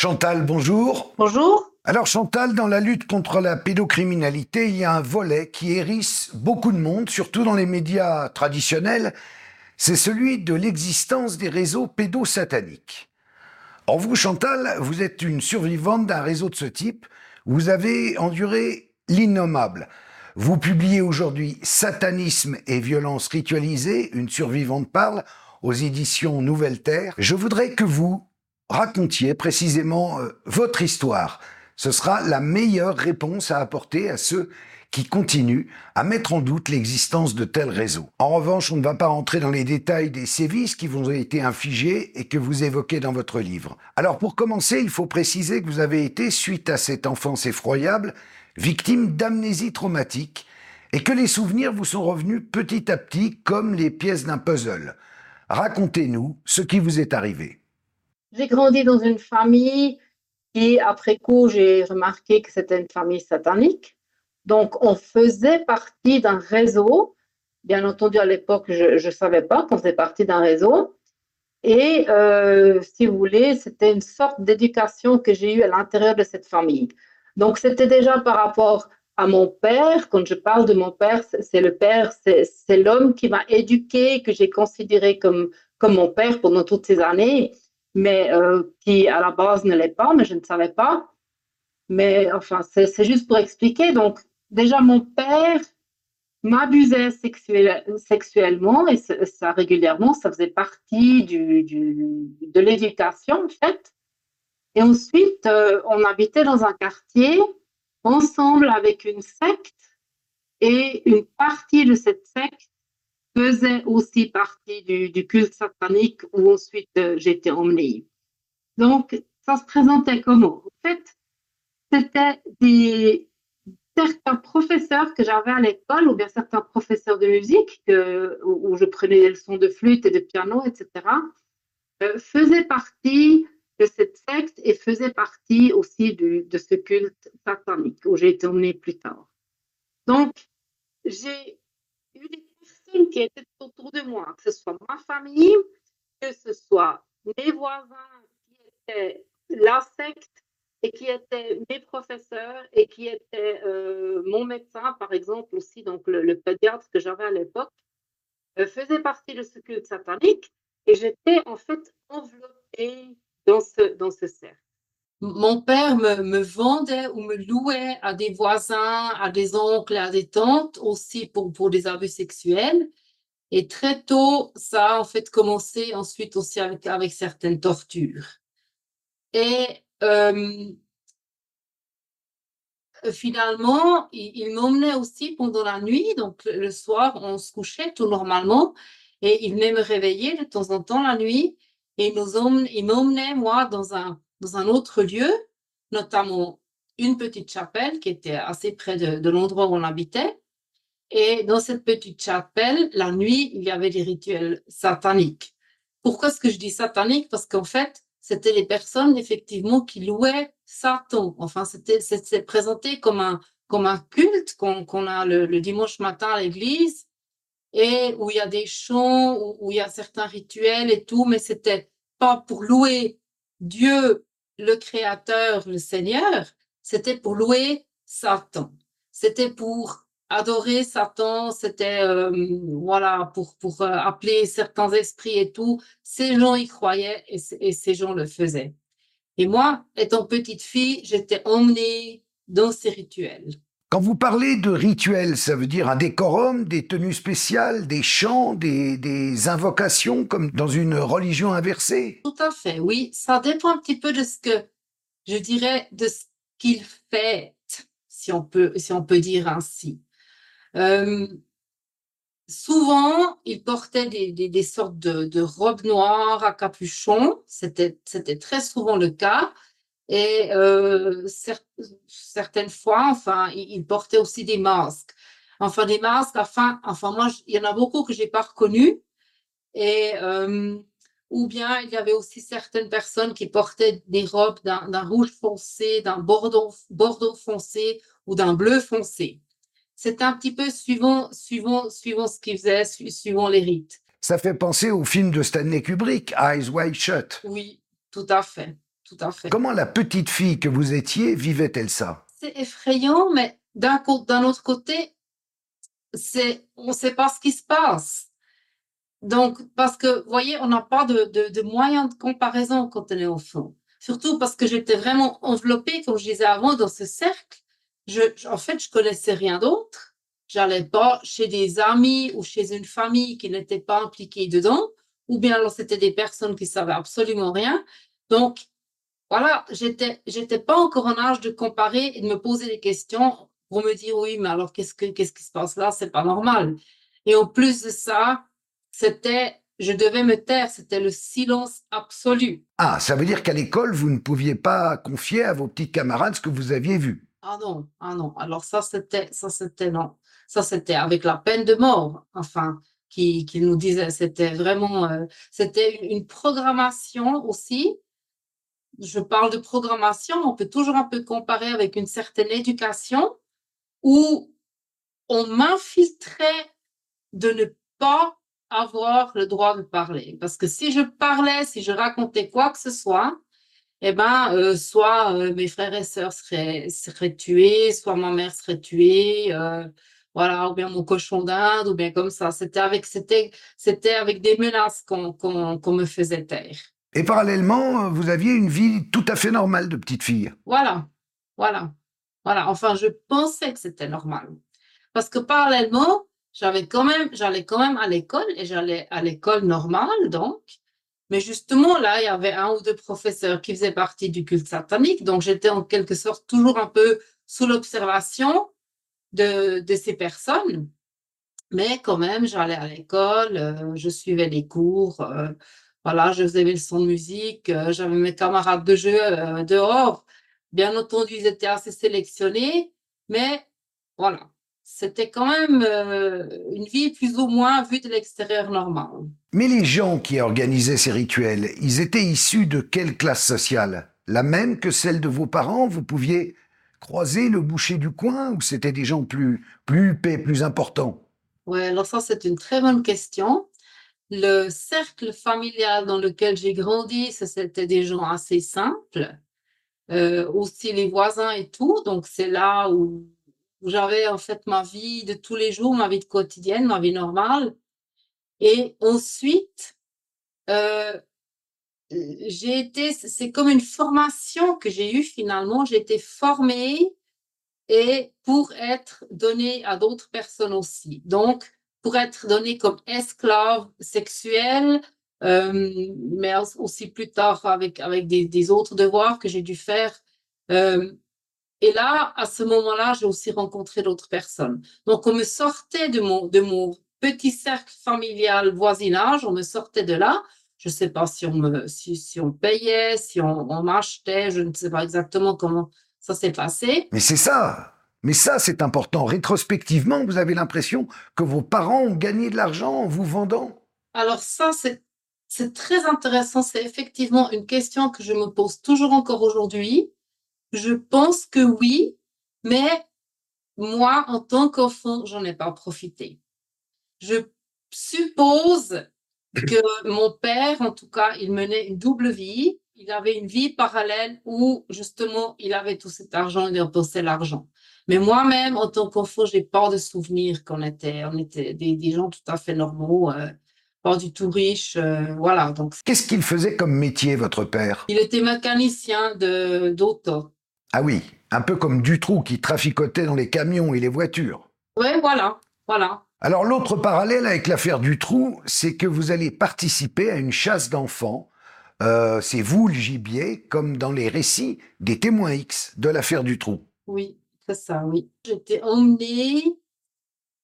Chantal, bonjour. Bonjour. Alors Chantal, dans la lutte contre la pédocriminalité, il y a un volet qui hérisse beaucoup de monde, surtout dans les médias traditionnels, c'est celui de l'existence des réseaux pédosataniques. Or vous, Chantal, vous êtes une survivante d'un réseau de ce type, vous avez enduré l'innommable. Vous publiez aujourd'hui Satanisme et violence ritualisée, une survivante parle, aux éditions Nouvelle Terre. Je voudrais que vous, racontiez précisément euh, votre histoire. Ce sera la meilleure réponse à apporter à ceux qui continuent à mettre en doute l'existence de tels réseaux. En revanche, on ne va pas entrer dans les détails des sévices qui vous ont été infligés et que vous évoquez dans votre livre. Alors pour commencer, il faut préciser que vous avez été, suite à cette enfance effroyable, victime d'amnésie traumatique et que les souvenirs vous sont revenus petit à petit comme les pièces d'un puzzle. Racontez-nous ce qui vous est arrivé. J'ai grandi dans une famille qui, après coup, j'ai remarqué que c'était une famille satanique. Donc, on faisait partie d'un réseau. Bien entendu, à l'époque, je ne savais pas qu'on faisait partie d'un réseau. Et euh, si vous voulez, c'était une sorte d'éducation que j'ai eue à l'intérieur de cette famille. Donc, c'était déjà par rapport à mon père. Quand je parle de mon père, c'est le père, c'est l'homme qui m'a éduqué, que j'ai considéré comme, comme mon père pendant toutes ces années mais euh, qui à la base ne l'est pas, mais je ne savais pas. Mais enfin, c'est juste pour expliquer. Donc, déjà, mon père m'abusait sexuellement et ça régulièrement, ça faisait partie du, de l'éducation en fait. Et ensuite, euh, on habitait dans un quartier ensemble avec une secte et une partie de cette secte faisait aussi partie du, culte satanique où ensuite euh, j'étais emmenée. Donc, ça se présentait comment? En fait, c'était certains professeurs que j'avais à l'école ou bien certains professeurs de musique que, où, je prenais des leçons de flûte et de piano, etc., euh, faisaient partie de cette secte et faisaient partie aussi de ce culte satanique où j'ai été emmenée plus tard. Donc, j'ai qui étaient autour de moi, que ce soit ma famille, que ce soit mes voisins qui étaient la secte et qui étaient mes professeurs et qui étaient euh, mon médecin, par exemple, aussi, donc le, pédiatre que j'avais à l'époque, euh, faisait partie de ce culte satanique et j'étais en fait enveloppée dans ce, dans ce cercle. Mon père me, vendait ou me louait à des voisins, à des oncles, à des tantes aussi pour, pour des abus sexuels. Et très tôt, ça a en fait commencé ensuite aussi avec, avec certaines tortures. Et euh, finalement, il, il m'emmenait aussi pendant la nuit. Donc le soir, on se couchait tout normalement. Et il venait me réveiller de temps en temps la nuit. Et il m'emmenait, moi, dans un, dans un autre lieu, notamment une petite chapelle qui était assez près de, l'endroit où on habitait. Et dans cette petite chapelle, la nuit, il y avait des rituels sataniques. Pourquoi est-ce que je dis satanique Parce qu'en fait, c'était les personnes effectivement qui louaient Satan. Enfin, c'était présenté comme un, comme un culte qu'on a le, dimanche matin à l'église et où il y a des chants, où, où il y a certains rituels et tout, mais c'était pas pour louer Dieu, le Créateur, le Seigneur, c'était pour louer Satan. C'était pour adorer Satan, c'était euh, voilà pour pour euh, appeler certains esprits et tout. Ces gens y croyaient et, et, ces gens le faisaient. Et moi, étant petite fille, j'étais emmenée dans ces rituels. Quand vous parlez de rituels, ça veut dire un décorum, des tenues spéciales, des chants, des, invocations comme dans une religion inversée? Tout à fait, oui. Ça dépend un petit peu de ce que je dirais de ce qu'il fait, si on peut si on peut dire ainsi. Euh, souvent, ils portaient des, sortes de, robes noires à capuchon. C'était très souvent le cas. Et euh, certaines fois, enfin, ils, portaient aussi des masques. Enfin, des masques, enfin, enfin moi, il y en a beaucoup que j'ai pas reconnus. Et euh, ou bien il y avait aussi certaines personnes qui portaient des robes d'un rouge foncé, d'un bordeaux, bordeaux foncé ou d'un bleu foncé c'est un petit peu suivant, suivant, suivant ce qu'ils faisaient, suivant les rites. Ça fait penser au film de Stanley Kubrick, Eyes Wide Shut. Oui, tout à fait. Tout à fait. Comment la petite fille que vous étiez vivait-elle ça? C'est effrayant, mais d'un autre côté, c'est on ne sait pas ce qui se passe. Donc, parce que, vous voyez, on n'a pas de, de, de, moyens de comparaison quand on est enfant. Surtout parce que j'étais vraiment enveloppée, comme je disais avant, dans ce cercle. Je, en fait, je connaissais rien d'autre. J'allais pas chez des amis ou chez une famille qui n'était pas impliquée dedans, ou bien alors c'était des personnes qui savaient absolument rien. Donc, voilà, j'étais, j'étais pas encore en âge de comparer et de me poser des questions pour me dire oui, mais alors qu'est-ce que, qu'est-ce qui se passe là? C'est pas normal. Et en plus de ça, c'était, je devais me taire, c'était le silence absolu. Ah, ça veut dire qu'à l'école, vous ne pouviez pas confier à vos petits camarades ce que vous aviez vu. Ah non, ah non. Alors ça, c'était, ça, c'était non. Ça, c'était avec la peine de mort, enfin, qui, qui nous disait, c'était vraiment, euh, c'était une programmation aussi. Je parle de programmation, on peut toujours un peu comparer avec une certaine éducation où on m'infiltrait de ne pas avoir le droit de parler. Parce que si je parlais, si je racontais quoi que ce soit, eh ben, euh, soit euh, mes frères et sœurs seraient, tués, soit ma mère serait tuée, euh, voilà, ou bien mon cochon d'Inde, ou bien comme ça. C'était avec, avec des menaces qu'on, qu'on me faisait taire. Et parallèlement, vous aviez une vie tout à fait normale de petite fille. Voilà, voilà, voilà. Enfin, je pensais que c'était normal. Parce que parallèlement, j'allais quand même à l'école et j'allais à l'école normale, donc. Mais justement, là, il y avait un ou deux professeurs qui faisaient partie du culte satanique. Donc, j'étais en quelque sorte toujours un peu sous l'observation de, de ces personnes. Mais quand même, j'allais à l'école, euh, je suivais les cours, euh, voilà, je faisais mes leçons de musique, euh, j'avais mes camarades de jeu dehors. Bien entendu, ils étaient assez sélectionnés, mais voilà, c'était quand même euh, une vie plus ou moins vue de l'extérieur normale. Mais les gens qui organisaient ces rituels, ils étaient issus de quelle classe sociale? La même que celle de vos parents? Vous pouviez croiser le boucher du coin ou c'était des gens plus, plus huppés, plus importants? Oui, alors ça c'est une très bonne question. Le cercle familial dans lequel j'ai grandi, c'était des gens assez simples. Euh, aussi les voisins et tout. Donc c'est là où j'avais en fait ma vie de tous les jours, ma vie quotidienne, ma vie normale. Et ensuite, euh, j'ai été, c'est comme une formation que j'ai eue finalement. J'ai été formée et pour être donnée à d'autres personnes aussi. Donc, pour être donnée comme esclave sexuelle, euh, mais aussi plus tard avec, avec des, autres devoirs que j'ai dû faire. Euh, et là, à ce moment-là, j'ai aussi rencontré d'autres personnes. Donc, on me sortait de mon, de mon petit cercle familial voisinage, on me sortait de là. Je ne sais pas si on, me, si, si on payait, si on m'achetait, je ne sais pas exactement comment ça s'est passé. Mais c'est ça mais ça, c'est important. Rétrospectivement, vous avez l'impression que vos parents ont gagné de l'argent en vous vendant Alors ça, c'est, c'est très intéressant. C'est effectivement une question que je me pose toujours encore aujourd'hui. Je pense que oui, mais moi, en tant qu'enfant, j'en ai pas profité. Je suppose que mon père, en tout cas, il menait une double vie. Il avait une vie parallèle où, justement, il avait tout cet argent, il dépensait l'argent. Mais moi-même, en tant qu'enfant, j'ai pas de souvenir qu'on était, on était des, gens tout à fait normaux, euh, pas du tout riches, euh, voilà. Donc. Qu'est-ce qu'il faisait comme métier, votre père? Il était mécanicien de d'auto. Ah oui, un peu comme Dutroux qui traficotait dans les camions et les voitures. Oui, voilà, voilà. Alors l'autre parallèle avec l'affaire Dutroux, c'est que vous allez participer à une chasse d'enfants. Euh, c'est vous le gibier, comme dans les récits des témoins X de l'affaire Dutroux. Oui, c'est ça, oui. J'étais emmenée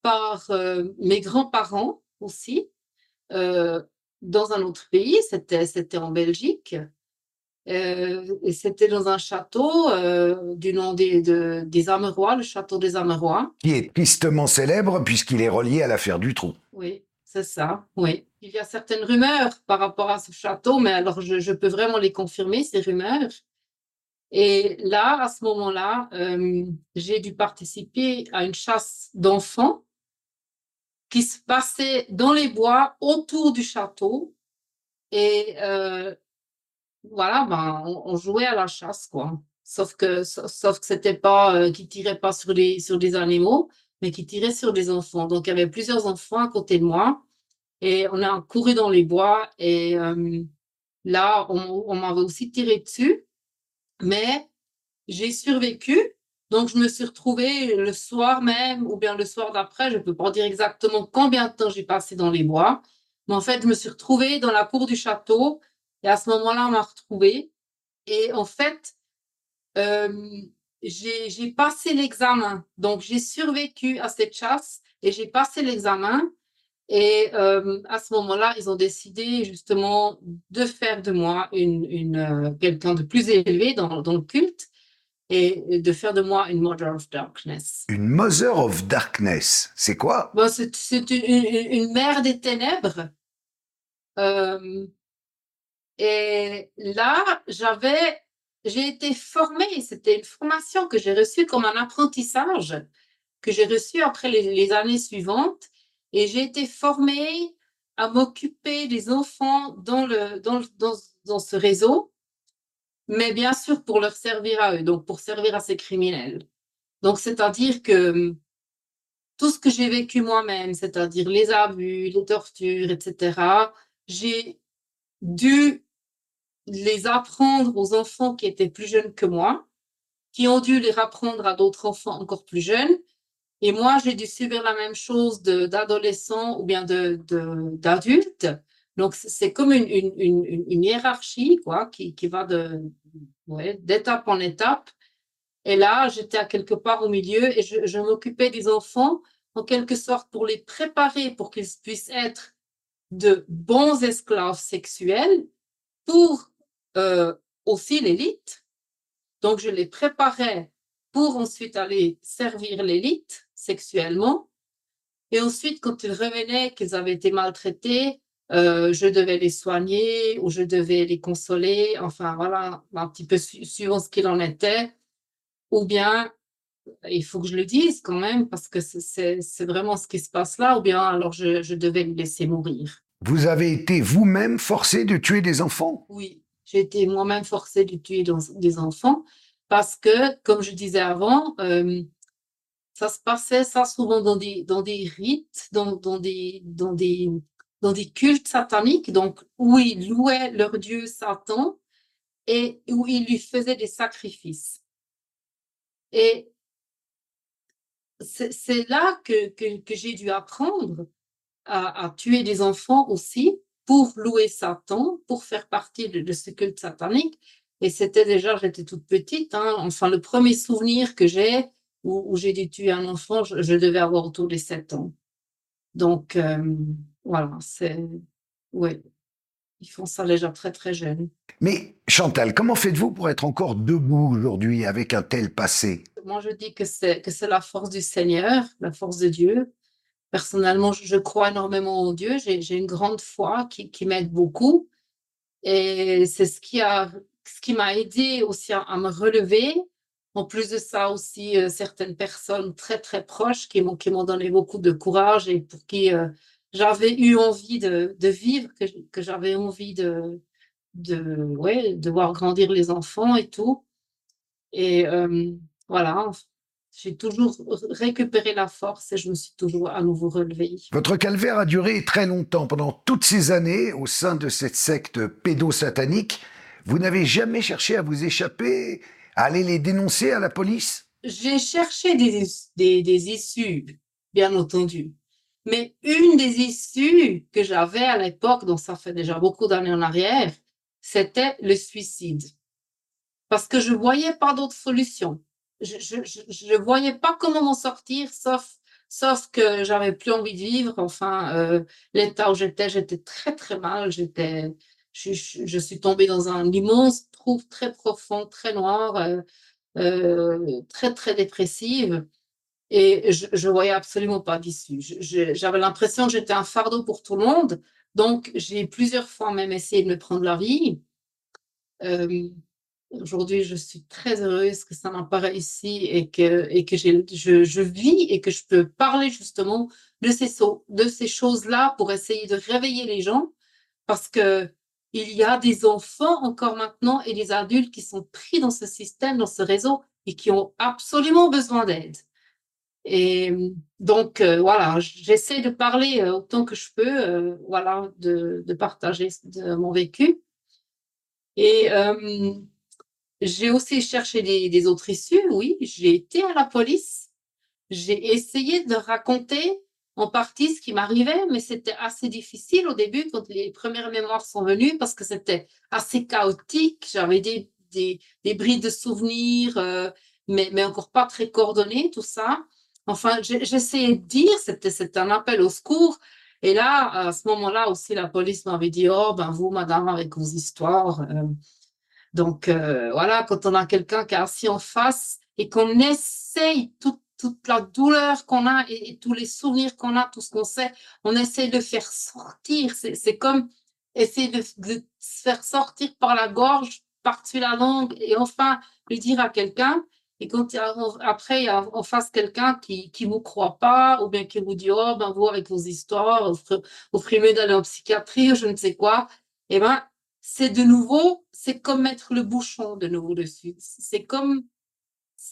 par euh, mes grands-parents aussi euh, dans un autre pays, c'était en Belgique. Euh, et c'était dans un château du nom des, de, des Amerois, le château des Amerois. Qui est tristement célèbre puisqu'il est relié à l'affaire du trou. Oui, c'est ça, oui. Il y a certaines rumeurs par rapport à ce château, mais alors je, je peux vraiment les confirmer, ces rumeurs. Et là, à ce moment-là, euh, j'ai dû participer à une chasse d'enfants qui se passait dans les bois autour du château. Et euh, voilà, ben, on, jouait à la chasse, quoi. Sauf que, sauf que c'était pas, euh, qui tirait pas sur les, sur des animaux, mais qui tirait sur des enfants. Donc, il y avait plusieurs enfants à côté de moi. Et on a couru dans les bois. Et euh, là, on, on m'avait aussi tiré dessus. Mais j'ai survécu. Donc, je me suis retrouvée le soir même ou bien le soir d'après. Je ne peux pas dire exactement combien de temps j'ai passé dans les bois. Mais en fait, je me suis retrouvée dans la cour du château. Et à ce moment-là, on m'a retrouvée. Et en fait, j'ai passé l'examen. Donc, j'ai survécu à cette chasse et j'ai passé l'examen. Et euh, à ce moment-là, ils ont décidé justement de faire de moi une, une euh, quelqu'un de plus élevé dans, dans, le culte et de faire de moi une Mother of Darkness. Une Mother of Darkness, c'est quoi? Bon, C'est une, une, mère des ténèbres. Euh, et là, j'avais, j'ai été formée, c'était une formation que j'ai reçue comme un apprentissage que j'ai reçu après les, les années suivantes et j'ai été formée à m'occuper des enfants dans, le, dans, dans, dans ce réseau mais bien sûr pour leur servir à eux, donc pour servir à ces criminels. Donc, c'est-à-dire que hum, tout ce que j'ai vécu moi-même, c'est-à-dire les abus, les tortures, etc., j'ai dû les apprendre aux enfants qui étaient plus jeunes que moi, qui ont dû les apprendre à d'autres enfants encore plus jeunes. Et moi, j'ai dû subir la même chose d'adolescents ou bien d'adultes. De, donc, c'est comme une, une, une, hiérarchie quoi, qui, qui va d'étape en étape. Et là, j'étais à quelque part au milieu et je, je m'occupais des enfants en quelque sorte pour les préparer pour qu'ils puissent être de bons esclaves sexuels pour euh, aussi l'élite. Donc, je les préparais pour ensuite aller servir l'élite sexuellement. Et ensuite, quand ils revenaient, qu'ils avaient été maltraités, euh, je devais les soigner ou je devais les consoler, enfin voilà, un petit peu suivant ce qu'il en était. Ou bien, il faut que je le dise quand même, parce que c'est vraiment ce qui se passe là, ou bien alors je, je devais les laisser mourir. Vous avez été vous-même forcé de tuer des enfants? Oui, j'ai été moi-même forcé de tuer des enfants, parce que, comme je disais avant, euh, ça se passait ça souvent dans des, dans des rites, dans, dans, des, dans des dans des cultes sataniques, donc où ils louaient leur dieu Satan et où ils lui faisaient des sacrifices. Et c'est là que, que, j'ai dû apprendre à, tuer des enfants aussi pour louer Satan, pour faire partie de, ce culte satanique. Et c'était déjà, j'étais toute petite, hein. enfin le premier souvenir que j'ai où, j'ai dû tuer un enfant, je, devais avoir autour de 7 ans. Donc, euh, voilà, c'est. Oui. Ils font ça déjà très, très jeune. Mais Chantal, comment faites-vous pour être encore debout aujourd'hui avec un tel passé? Moi, je dis que c'est, que c'est la force du Seigneur, la force de Dieu. Personnellement, je, crois énormément en Dieu. J'ai, j'ai une grande foi qui, qui m'aide beaucoup. Et c'est ce qui, a, ce qui m'a aidé aussi à, me relever. En plus de ça aussi, euh, certaines personnes très, très proches qui m'ont, qui m'ont donné beaucoup de courage et pour qui euh, j'avais eu envie de, de vivre, que, que j'avais envie de, de, ouais, de voir grandir les enfants et tout. Et euh, voilà, j'ai toujours récupéré la force et je me suis toujours à nouveau relevée. Votre calvaire a duré très longtemps. Pendant toutes ces années, au sein de cette secte pédosatanique, vous n'avez jamais cherché à vous échapper, à aller les dénoncer à la police? J'ai cherché des, des, issues, bien entendu. Mais une des issues que j'avais à l'époque, donc ça fait déjà beaucoup d'années en arrière, c'était le suicide. Parce que je voyais pas d'autre solution. Je, je, voyais pas comment m'en sortir, sauf, sauf que j'avais plus envie de vivre. Enfin, euh, l'état où j'étais, j'étais très, très mal. J'étais, je, je, suis tombée dans un immense trou très profond, très noir, euh, euh, très, très dépressive. Et je ne voyais absolument pas d'issue. J'avais l'impression que j'étais un fardeau pour tout le monde. Donc, j'ai plusieurs fois même essayé de me prendre la vie. Euh, aujourd'hui, je suis très heureuse que ça n'a pas réussi et que, et que je, je, vis et que je peux parler justement de ces, de ces choses-là pour essayer de réveiller les gens. Parce que il y a des enfants encore maintenant et des adultes qui sont pris dans ce système, dans ce réseau et qui ont absolument besoin d'aide. Et donc, euh, voilà, j'essaie de parler euh, autant que je peux, euh, voilà, de, partager mon vécu. Et j'ai aussi cherché des, autres issues, oui. J'ai été à la police. J'ai essayé de raconter en partie ce qui m'arrivait, mais c'était assez difficile au début quand les premières mémoires sont venues parce que c'était assez chaotique. J'avais des, des, des, de souvenirs, mais, mais encore pas très coordonnées, tout ça. Enfin, j'essayais de dire, c'était un appel au secours. Et là, à ce moment-là aussi, la police m'avait dit, oh, ben vous, madame, avec vos histoires. Euh. donc, euh, voilà, quand on a quelqu'un qui est assis en face et qu'on essaye toute, toute la douleur qu'on a et, tous les souvenirs qu'on a, tout ce qu'on sait, on essaye de faire sortir. C'est comme essayer de, se faire sortir par la gorge, par-dessus la langue et enfin lui dire à quelqu'un, et quand après, il y a en face quelqu'un qui ne vous croit pas, ou bien qui vous dit Oh, ben vous, avec vos histoires, vous ferez mieux d'aller en psychiatrie, ou je ne sais quoi, eh ben, c'est de nouveau, c'est comme mettre le bouchon de nouveau dessus. C'est comme,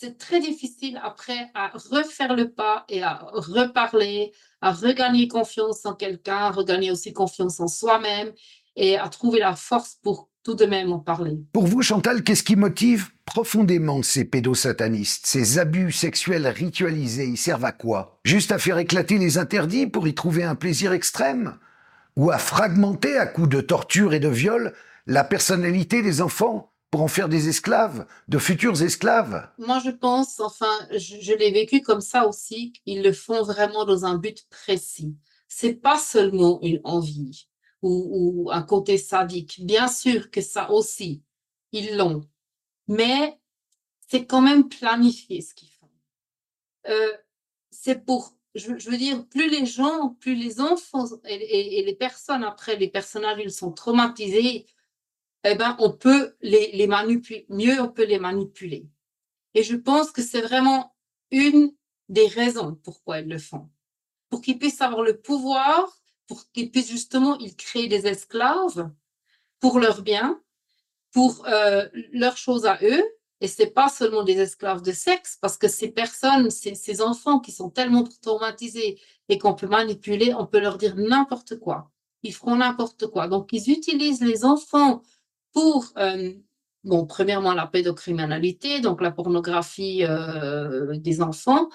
c'est très difficile après à refaire le pas et à reparler, à regagner confiance en quelqu'un, regagner aussi confiance en soi-même et à trouver la force pour tout de même en parler. Pour vous, Chantal, qu'est-ce qui motive profondément ces pédosatanistes Ces abus sexuels ritualisés, ils servent à quoi? Juste à faire éclater les interdits pour y trouver un plaisir extrême? Ou à fragmenter à coups de torture et de viol la personnalité des enfants? Pour en faire des esclaves, de futurs esclaves Moi, je pense, enfin, je, l'ai vécu comme ça aussi, ils le font vraiment dans un but précis. C'est pas seulement une envie ou, un côté sadique. Bien sûr que ça aussi, ils l'ont. Mais c'est quand même planifié ce qu'ils font. Euh, c'est pour, je, veux dire, plus les gens, plus les enfants et, les personnes après, les personnages, ils sont traumatisés, eh ben, on peut les, les manipuler, mieux on peut les manipuler. Et je pense que c'est vraiment une des raisons pourquoi ils le font. Pour qu'ils puissent avoir le pouvoir pour qu'ils puissent justement ils créer des esclaves pour leur bien, pour euh, leurs choses à eux. Et c'est pas seulement des esclaves de sexe, parce que ces personnes, ces, ces enfants qui sont tellement traumatisés et qu'on peut manipuler, on peut leur dire n'importe quoi. Ils feront n'importe quoi. Donc, ils utilisent les enfants pour, euh, bon, premièrement, la pédocriminalité, donc la pornographie euh, des enfants,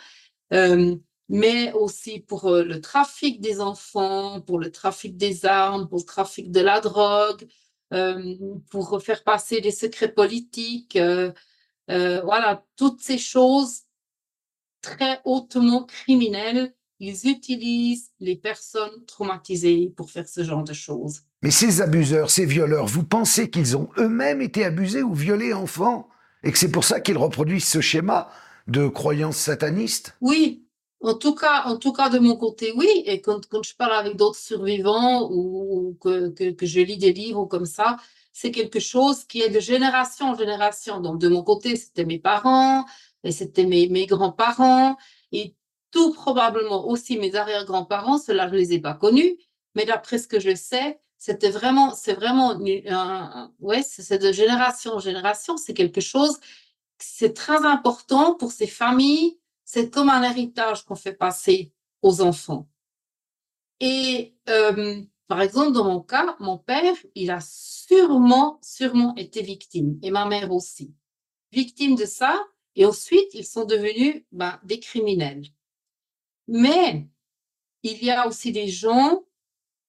euh, mais aussi pour le trafic des enfants, pour le trafic des armes, pour le trafic de la drogue, pour faire passer des secrets politiques. Voilà, toutes ces choses très hautement criminelles, ils utilisent les personnes traumatisées pour faire ce genre de choses. Mais ces abuseurs, ces violeurs, vous pensez qu'ils ont eux-mêmes été abusés ou violés enfants et que c'est pour ça qu'ils reproduisent ce schéma de croyances satanistes Oui, en tout cas, en tout cas de mon côté, oui. Et quand, quand je parle avec d'autres survivants ou, que, que, que, je lis des livres comme ça, c'est quelque chose qui est de génération en génération. Donc de mon côté, c'était mes parents, et c'était mes, mes grands-parents, et tout probablement aussi mes arrière-grands-parents. Cela, je les ai pas connus, mais d'après ce que je sais, c'était vraiment, c'est vraiment, un, ouais, c'est de génération en génération. C'est quelque chose, c'est très important pour ces familles c'est comme un héritage qu'on fait passer aux enfants. Et euh, par exemple, dans mon cas, mon père, il a sûrement, sûrement été victime, et ma mère aussi, victime de ça. Et ensuite, ils sont devenus ben, des criminels. Mais il y a aussi des gens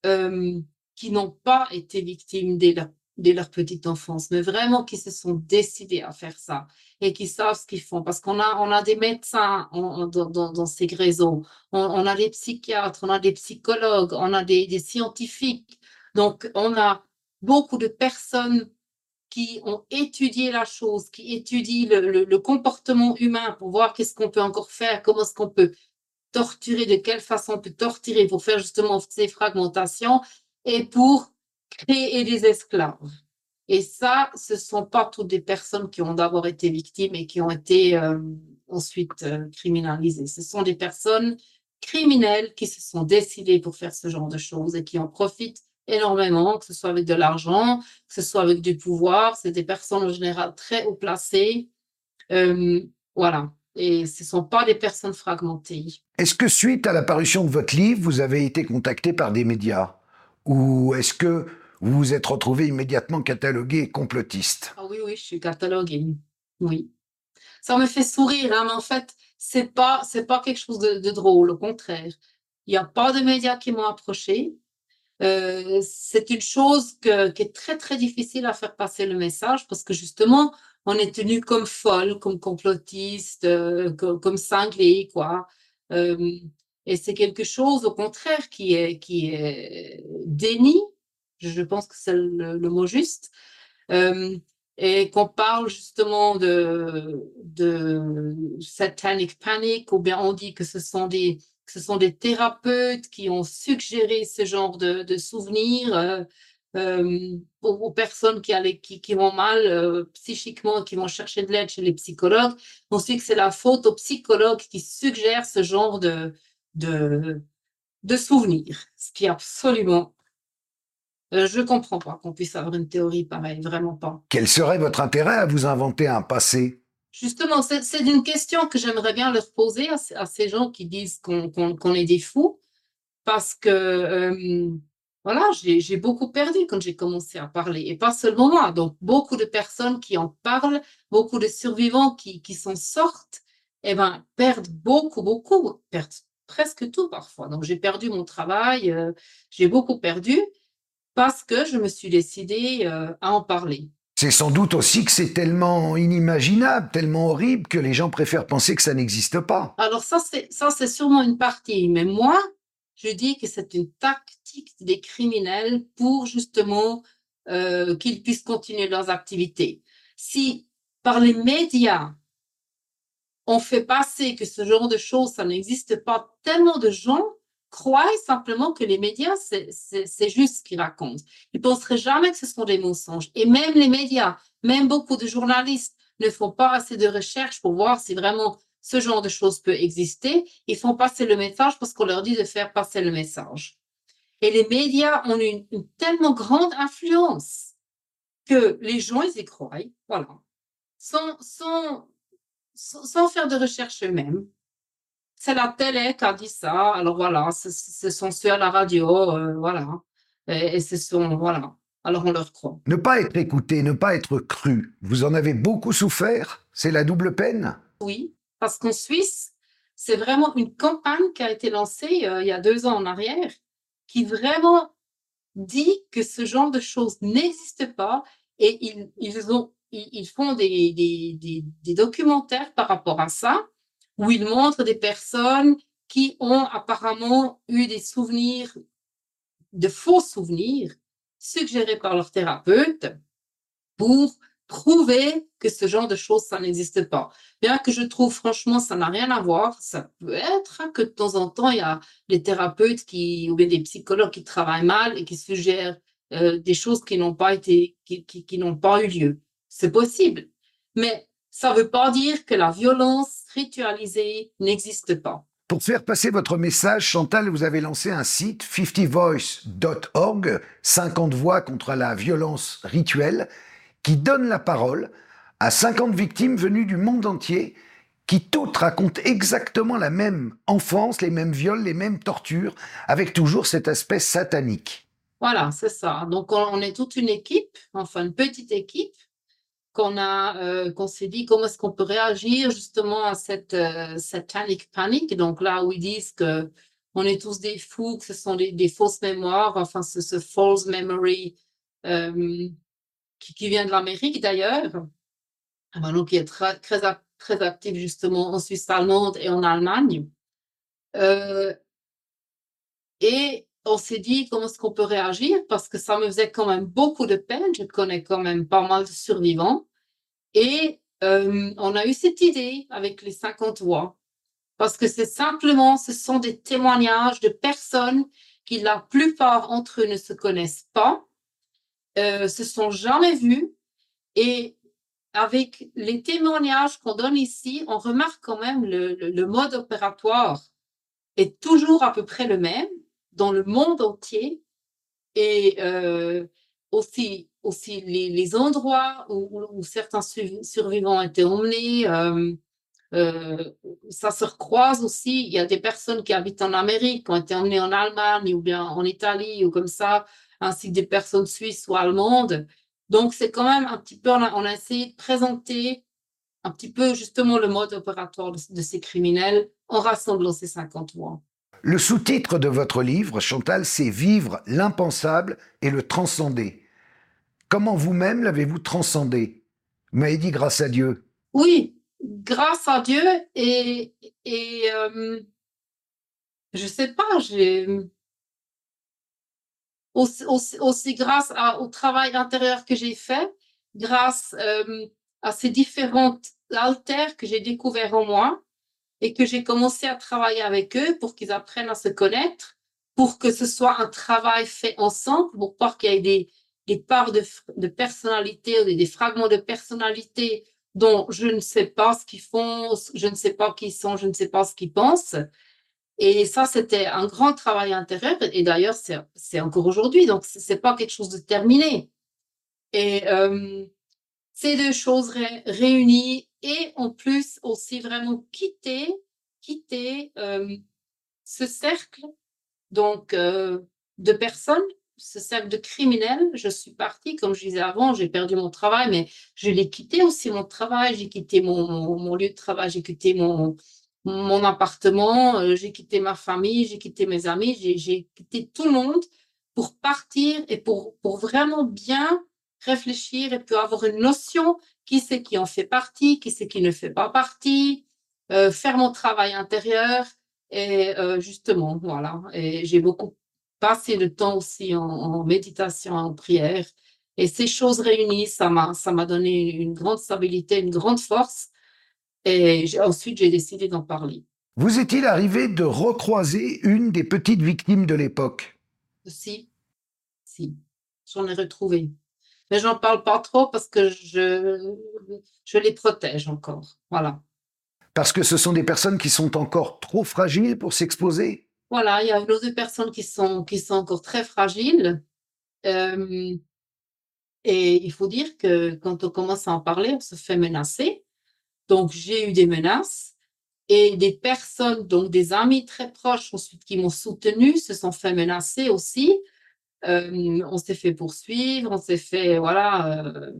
euh, qui n'ont pas été victimes dès leur petite enfance, mais vraiment qui se sont décidés à faire ça et qui savent ce qu'ils font. Parce qu'on a, on a des médecins dans, ces réseaux, on, a des psychiatres, on a des psychologues, on a des, des scientifiques. Donc, on a beaucoup de personnes qui ont étudié la chose, qui étudient le, le, comportement humain pour voir qu'est-ce qu'on peut encore faire, comment est-ce qu'on peut torturer, de quelle façon on peut torturer pour faire justement ces fragmentations et pour créer des esclaves. Et ça, ce ne sont pas toutes des personnes qui ont d'abord été victimes et qui ont été euh, ensuite euh, criminalisées. Ce sont des personnes criminelles qui se sont décidées pour faire ce genre de choses et qui en profitent énormément, que ce soit avec de l'argent, que ce soit avec du pouvoir. C'est des personnes en général très haut placées. Euh, voilà. Et ce ne sont pas des personnes fragmentées. Est-ce que suite à l'apparition de votre livre, vous avez été contacté par des médias? Ou est-ce que vous vous êtes retrouvé immédiatement catalogué complotiste? Ah Oui, oui, je suis cataloguée. Oui. Ça me fait sourire, hein, mais en fait, c'est pas pas quelque chose de, drôle. Au contraire, il n'y a pas de médias qui m'ont approché. Euh, c'est une chose qui est très très difficile à faire passer le message parce que justement on est tenu comme folle, comme complotiste, euh, comme, cinglé, quoi. Euh, et c'est quelque chose au contraire qui est qui est déni. Je pense que c'est le, mot juste et qu'on parle justement de, de satanic panic, ou bien on dit que ce sont des, ce sont des thérapeutes qui ont suggéré ce genre de, de souvenirs euh, euh aux, personnes qui, allaient, qui, qui vont mal euh, psychiquement, qui vont chercher de l'aide chez les psychologues. On sait que c'est la faute aux psychologues qui suggèrent ce genre de, de, de souvenirs, ce qui est absolument euh, je ne comprends pas qu'on puisse avoir une théorie pareille, vraiment pas. Quel serait votre intérêt à vous inventer un passé? Justement, c'est une question que j'aimerais bien leur poser à, ces gens qui disent qu'on est des fous, parce que euh, voilà, j'ai beaucoup perdu quand j'ai commencé à parler, et pas seulement moi. Donc, beaucoup de personnes qui en parlent, beaucoup de survivants qui, qui s'en sortent, eh ben, perdent beaucoup, beaucoup, perdent presque tout parfois. Donc, j'ai perdu mon travail, euh, j'ai beaucoup perdu parce que je me suis décidée euh, à en parler. C'est sans doute aussi que c'est tellement inimaginable, tellement horrible que les gens préfèrent penser que ça n'existe pas. Alors ça, c'est ça, c'est sûrement une partie. Mais moi, je dis que c'est une tactique des criminels pour justement euh, qu'ils puissent continuer leurs activités. Si par les médias, on fait passer que ce genre de choses, ça n'existe pas, tellement de gens croient simplement que les médias, c'est juste ce qu'ils racontent. Ils ne penseraient jamais que ce sont des mensonges. Et même les médias, même beaucoup de journalistes ne font pas assez de recherches pour voir si vraiment ce genre de choses peut exister. Ils font passer le message parce qu'on leur dit de faire passer le message. Et les médias ont une, tellement grande influence que les gens, ils y croient, voilà, sans, sans, sans faire de recherche eux-mêmes c'est la télé qui a dit ça. Alors voilà, ce sont ceux à la radio, euh, voilà. Et, ce sont, voilà. Alors on leur croit. Ne pas être écouté, ne pas être cru, vous en avez beaucoup souffert? C'est la double peine? Oui, parce qu'en Suisse, c'est vraiment une campagne qui a été lancée euh, il y a deux ans en arrière, qui vraiment dit que ce genre de choses n'existe pas et ils, ils, ont, ils, font des, des, des documentaires par rapport à ça où il montre des personnes qui ont apparemment eu des souvenirs, de faux souvenirs, suggérés par leur thérapeute pour prouver que ce genre de choses, ça n'existe pas. Bien que je trouve, franchement, ça n'a rien à voir. Ça peut être que de temps en temps, il y a des thérapeutes qui, ou bien des psychologues qui travaillent mal et qui suggèrent euh, des choses qui n'ont pas été, qui, qui n'ont pas eu lieu. C'est possible. Mais ça ne veut pas dire que la violence ritualisée n'existe pas. Pour faire passer votre message, Chantal, vous avez lancé un site 50voice.org, 50 voix contre la violence rituelle, qui donne la parole à 50 victimes venues du monde entier qui toutes racontent exactement la même enfance, les mêmes viols, les mêmes tortures, avec toujours cet aspect satanique. Voilà, c'est ça. Donc on est toute une équipe, enfin une petite équipe, qu'on a, euh, qu'on s'est dit comment est-ce qu'on peut réagir justement à cette euh, satanic panic. Donc là où ils disent que on est tous des fous, que ce sont des, fausses mémoires, enfin ce, ce false memory euh, qui, vient de l'Amérique d'ailleurs, ah ben, donc qui est très, très, très actif justement en Suisse allemande et en Allemagne. et on s'est dit comment est-ce qu'on peut réagir parce que ça me faisait quand même beaucoup de peine. Je connais quand même pas mal de survivants. Et euh, on a eu cette idée avec les 50 voix parce que c'est simplement, ce sont des témoignages de personnes qui la plupart d'entre eux ne se connaissent pas, euh, se sont jamais vus et avec les témoignages qu'on donne ici, on remarque quand même le, le mode opératoire est toujours à peu près le même dans le monde entier. et euh, aussi, aussi les, endroits où, certains survivants étaient emmenés. Euh, euh, ça se recroise aussi. Il y a des personnes qui habitent en Amérique, qui ont été emmenées en Allemagne ou bien en Italie ou comme ça, ainsi que des personnes suisses ou allemandes. Donc, c'est quand même un petit peu, on a, essayé de présenter un petit peu justement le mode opératoire de, de ces criminels en rassemblant ces 50 mois. Le sous-titre de votre livre, Chantal, c'est Vivre l'impensable et le transcender. Comment vous-même l'avez-vous transcendé? Vous m'avez dit grâce à Dieu. Oui, grâce à Dieu et, et euh, je sais pas, j'ai aussi, grâce au travail intérieur que j'ai fait, grâce euh, à ces différentes altères que j'ai découvertes en moi et que j'ai commencé à travailler avec eux pour qu'ils apprennent à se connaître, pour que ce soit un travail fait ensemble, pour pas qu'il y ait des, des parts de, de personnalité des fragments de personnalité dont je ne sais pas ce qu'ils font, je ne sais pas qui ils sont, je ne sais pas ce qu'ils pensent. Et ça, c'était un grand travail intérieur. Et d'ailleurs, c'est encore aujourd'hui. Donc, c'est pas quelque chose de terminé. Et euh, ces deux choses réunies et en plus aussi vraiment quitter, quitter euh, ce cercle donc euh, de personnes, ce cercle de criminels. Je suis partie, comme je disais avant, j'ai perdu mon travail, mais je l'ai quitté aussi mon travail, j'ai quitté mon, mon, lieu de travail, j'ai quitté mon, mon appartement, euh, j'ai quitté ma famille, j'ai quitté mes amis, j'ai quitté tout le monde pour partir et pour, pour vraiment bien réfléchir et puis avoir une notion qui c'est qui en fait partie, qui c'est qui ne fait pas partie, euh, faire mon travail intérieur et euh, justement, voilà. Et j'ai beaucoup passé de temps aussi en, méditation, en prière. Et ces choses réunies, ça m'a, ça m'a donné une grande stabilité, une grande force. Et ensuite, j'ai décidé d'en parler. Vous est-il arrivé de recroiser une des petites victimes de l'époque? Si, si, j'en ai retrouvé mais j'en parle pas trop parce que je, je les protège encore. Voilà. Parce que ce sont des personnes qui sont encore trop fragiles pour s'exposer? Voilà, il y a deux personnes qui sont, qui sont encore très fragiles. Euh, et il faut dire que quand on commence à en parler, on se fait menacer. Donc, j'ai eu des menaces et des personnes, donc des amis très proches ensuite qui m'ont soutenu, se sont fait menacer aussi on s'est fait poursuivre, on s'est fait, voilà,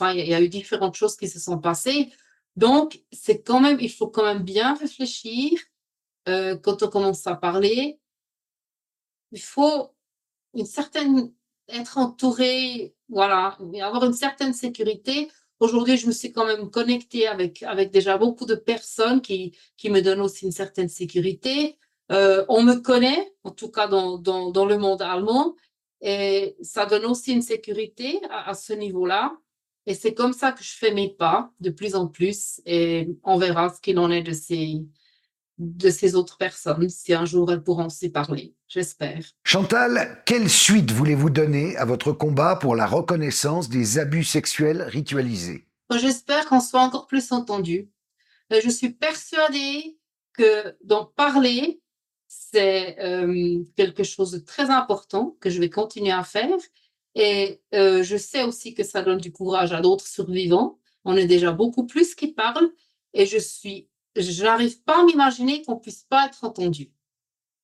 il y, a eu différentes choses qui se sont passées. Donc, c'est quand même, il faut quand même bien réfléchir quand on commence à parler. Il faut une certaine, être entouré, voilà, avoir une certaine sécurité. Aujourd'hui, je me suis quand même connectée avec, avec déjà beaucoup de personnes qui, qui me donnent aussi une certaine sécurité. on me connaît, en tout cas dans, dans le monde allemand, et ça donne aussi une sécurité à, ce niveau-là. Et c'est comme ça que je fais mes pas de plus en plus. Et on verra ce qu'il en est de ces, de ces autres personnes, si un jour elles pourront s'y parler. J'espère. Chantal, quelle suite voulez-vous donner à votre combat pour la reconnaissance des abus sexuels ritualisés? J'espère qu'on soit encore plus entendu. Je suis persuadée que d'en parler, c'est euh, quelque chose de très important que je vais continuer à faire. Et euh, je sais aussi que ça donne du courage à d'autres survivants. On est déjà beaucoup plus qui parlent et je suis, je n'arrive pas à m'imaginer qu'on puisse pas être entendu.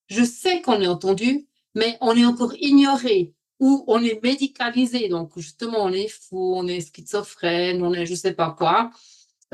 Je sais qu'on est entendu, mais on est encore ignoré ou on est médicalisé. Donc justement, on est fou, on est schizophrène, on est je sais pas quoi.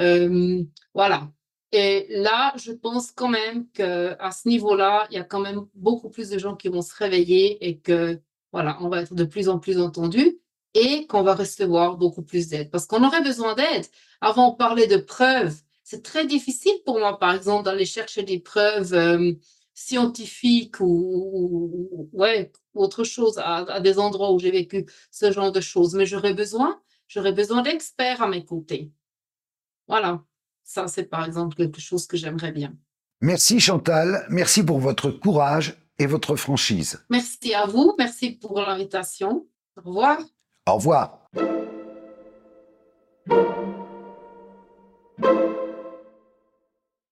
Euh, voilà. Et là, je pense quand même qu'à ce niveau-là, il y a quand même beaucoup plus de gens qui vont se réveiller et que, voilà, on va être de plus en plus entendu et qu'on va recevoir beaucoup plus d'aide. Parce qu'on aurait besoin d'aide. Avant, on parlait de preuves. C'est très difficile pour moi, par exemple, d'aller chercher des preuves euh, scientifiques ou, ouais, autre chose à, à des endroits où j'ai vécu ce genre de choses. Mais j'aurais besoin, j'aurais besoin d'experts à mes côtés. Voilà. Ça, c'est par exemple quelque chose que j'aimerais bien. Merci Chantal, merci pour votre courage et votre franchise. Merci à vous, merci pour l'invitation. Au revoir. Au revoir.